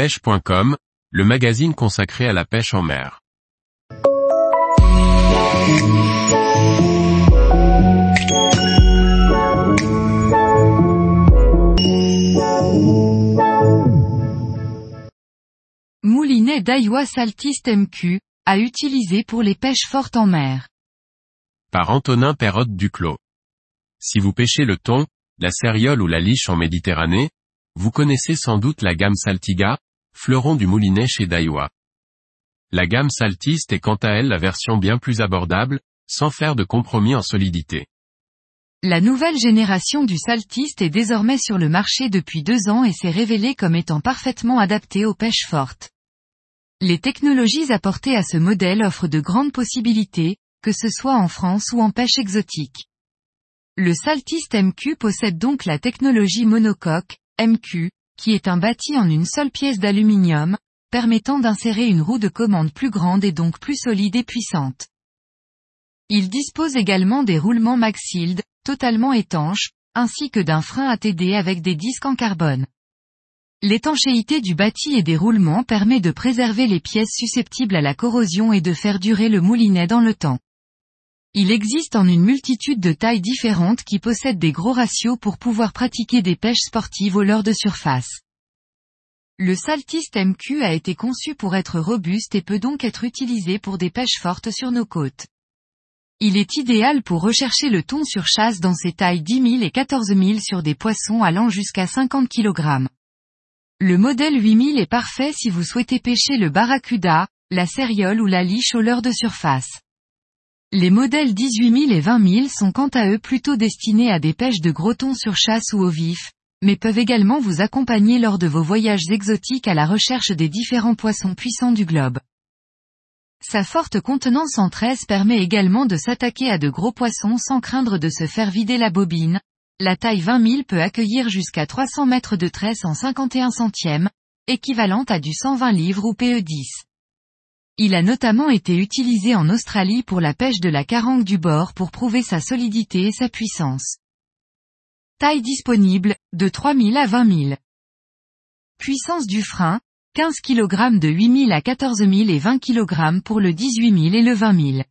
pêche.com, le magazine consacré à la pêche en mer. Moulinet Daiwa Saltiste MQ, à utiliser pour les pêches fortes en mer. Par Antonin Perrotte Duclos. Si vous pêchez le thon, la céréole ou la liche en Méditerranée, vous connaissez sans doute la gamme Saltiga, fleuron du moulinet chez Daiwa. La gamme Saltiste est quant à elle la version bien plus abordable, sans faire de compromis en solidité. La nouvelle génération du Saltiste est désormais sur le marché depuis deux ans et s'est révélée comme étant parfaitement adaptée aux pêches fortes. Les technologies apportées à ce modèle offrent de grandes possibilités, que ce soit en France ou en pêche exotique. Le Saltiste MQ possède donc la technologie monocoque, MQ, qui est un bâti en une seule pièce d'aluminium, permettant d'insérer une roue de commande plus grande et donc plus solide et puissante. Il dispose également des roulements Maxild, totalement étanches, ainsi que d'un frein ATD avec des disques en carbone. L'étanchéité du bâti et des roulements permet de préserver les pièces susceptibles à la corrosion et de faire durer le moulinet dans le temps. Il existe en une multitude de tailles différentes qui possèdent des gros ratios pour pouvoir pratiquer des pêches sportives au leurre de surface. Le Saltiste MQ a été conçu pour être robuste et peut donc être utilisé pour des pêches fortes sur nos côtes. Il est idéal pour rechercher le thon sur chasse dans ses tailles 10 000 et 14 000 sur des poissons allant jusqu'à 50 kg. Le modèle 8000 est parfait si vous souhaitez pêcher le barracuda, la céréole ou la liche au leurre de surface. Les modèles 18 000 et 20 000 sont quant à eux plutôt destinés à des pêches de gros thon sur chasse ou au vif, mais peuvent également vous accompagner lors de vos voyages exotiques à la recherche des différents poissons puissants du globe. Sa forte contenance en tresse permet également de s'attaquer à de gros poissons sans craindre de se faire vider la bobine. La taille 20 000 peut accueillir jusqu'à 300 mètres de tresse en 51 centièmes, équivalente à du 120 livres ou PE10. Il a notamment été utilisé en Australie pour la pêche de la carangue du bord pour prouver sa solidité et sa puissance. Taille disponible, de 3000 à 20 000. Puissance du frein, 15 kg de 8000 à 14 000 et 20 kg pour le 18 000 et le 20 000.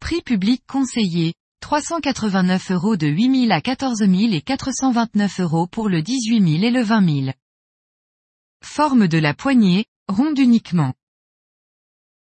Prix public conseillé, 389 euros de 8000 à 14 000 et 429 euros pour le 18 000 et le 20 000. Forme de la poignée, ronde uniquement.